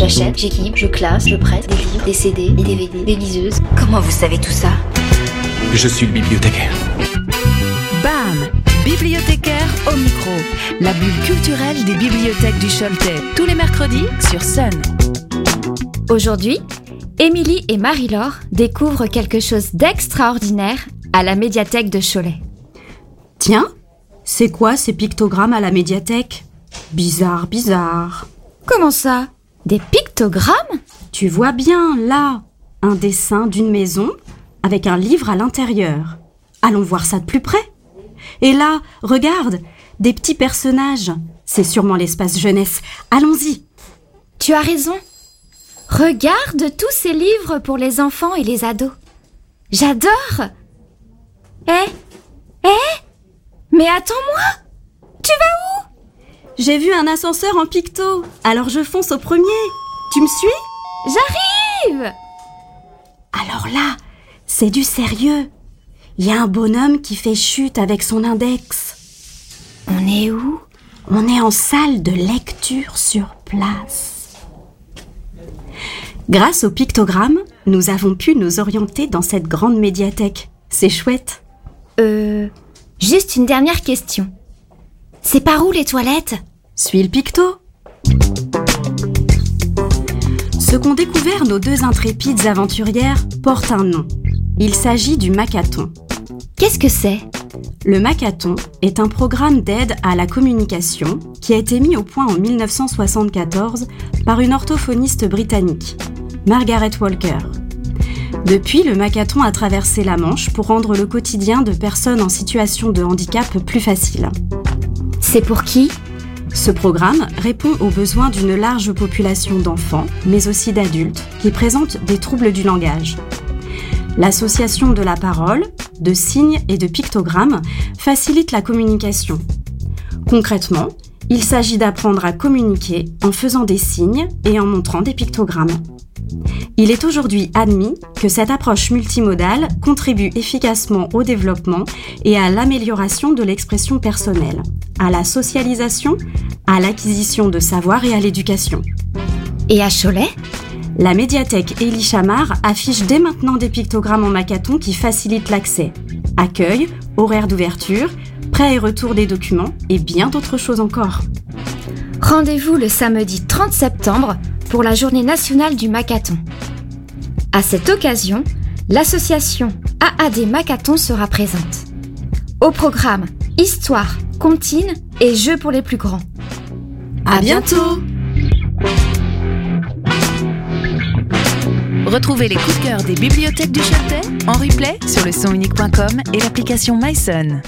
J'achète, j'équipe, je classe, je prête des livres, des CD, des DVD, des liseuses. Comment vous savez tout ça? Je suis le bibliothécaire. BAM Bibliothécaire au micro. La bulle culturelle des bibliothèques du Choletais. Tous les mercredis sur Sun. Aujourd'hui, Émilie et Marie-Laure découvrent quelque chose d'extraordinaire à la médiathèque de Cholet. Tiens, c'est quoi ces pictogrammes à la médiathèque? Bizarre, bizarre. Comment ça? Des pictogrammes? Tu vois bien, là, un dessin d'une maison avec un livre à l'intérieur. Allons voir ça de plus près. Et là, regarde, des petits personnages. C'est sûrement l'espace jeunesse. Allons-y. Tu as raison. Regarde tous ces livres pour les enfants et les ados. J'adore. Eh Eh? Mais attends-moi Tu vas où J'ai vu un ascenseur en picto, alors je fonce au premier. Tu me suis? J'arrive Alors là, c'est du sérieux. Il y a un bonhomme qui fait chute avec son index. On est où? On est en salle de lecture sur place. Grâce au pictogramme, nous avons pu nous orienter dans cette grande médiathèque. C'est chouette. Euh... Juste une dernière question. C'est par où les toilettes? Suis le picto. Ce qu'ont découvert nos deux intrépides aventurières porte un nom. Il s'agit du Macathon. Qu'est-ce que c'est? Le Macathon est un programme d'aide à la communication qui a été mis au point en 1974 par une orthophoniste britannique, Margaret Walker. Depuis, le Macathon a traversé la Manche pour rendre le quotidien de personnes en situation de handicap plus facile. C'est pour qui? Ce programme répond aux besoins d'une large population d'enfants, mais aussi d'adultes, qui présentent des troubles du langage. L'association de la parole, de signes et de pictogrammes facilite la communication. Concrètement, il s'agit d'apprendre à communiquer en faisant des signes et en montrant des pictogrammes. Il est aujourd'hui admis que cette approche multimodale contribue efficacement au développement et à l'amélioration de l'expression personnelle, à la socialisation, à l'acquisition de savoir et à l'éducation. Et à Cholet? La médiathèque Élie Chamard affiche dès maintenant des pictogrammes en macathon qui facilitent l'accès. Accueil, horaire d'ouverture, prêt et retour des documents et bien d'autres choses encore. Rendez-vous le samedi 30 septembre pour la journée nationale du Macathon. À cette occasion, l'association AAD Macathon sera présente. Au programme Histoire, comptine et jeux pour les plus grands. À bientôt Retrouvez les coups de cœur des bibliothèques du Choletais en replay sur le sonunique.com et l'application MySun.